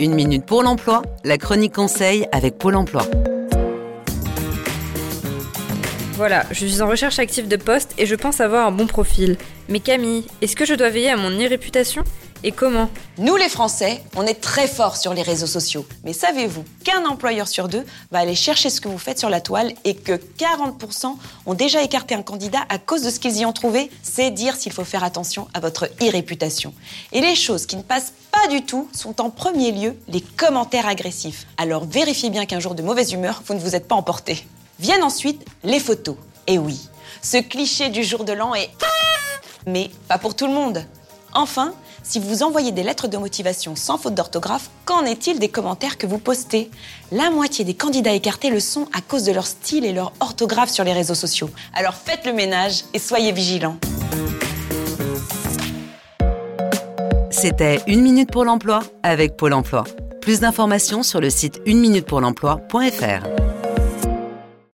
Une minute pour l'emploi, la chronique conseil avec Pôle emploi. Voilà, je suis en recherche active de poste et je pense avoir un bon profil. Mais Camille, est-ce que je dois veiller à mon e-réputation Et comment Nous les Français, on est très forts sur les réseaux sociaux. Mais savez-vous qu'un employeur sur deux va aller chercher ce que vous faites sur la toile et que 40% ont déjà écarté un candidat à cause de ce qu'ils y ont trouvé? C'est dire s'il faut faire attention à votre e-réputation. Et les choses qui ne passent pas du tout sont en premier lieu les commentaires agressifs. Alors vérifiez bien qu'un jour de mauvaise humeur, vous ne vous êtes pas emporté. Viennent ensuite les photos. Et oui, ce cliché du jour de l'an est... Mais pas pour tout le monde. Enfin, si vous envoyez des lettres de motivation sans faute d'orthographe, qu'en est-il des commentaires que vous postez? La moitié des candidats écartés le sont à cause de leur style et leur orthographe sur les réseaux sociaux. Alors faites le ménage et soyez vigilants. C'était Une minute pour l'emploi avec Pôle emploi. Plus d'informations sur le site uneminutepourlemploi.fr.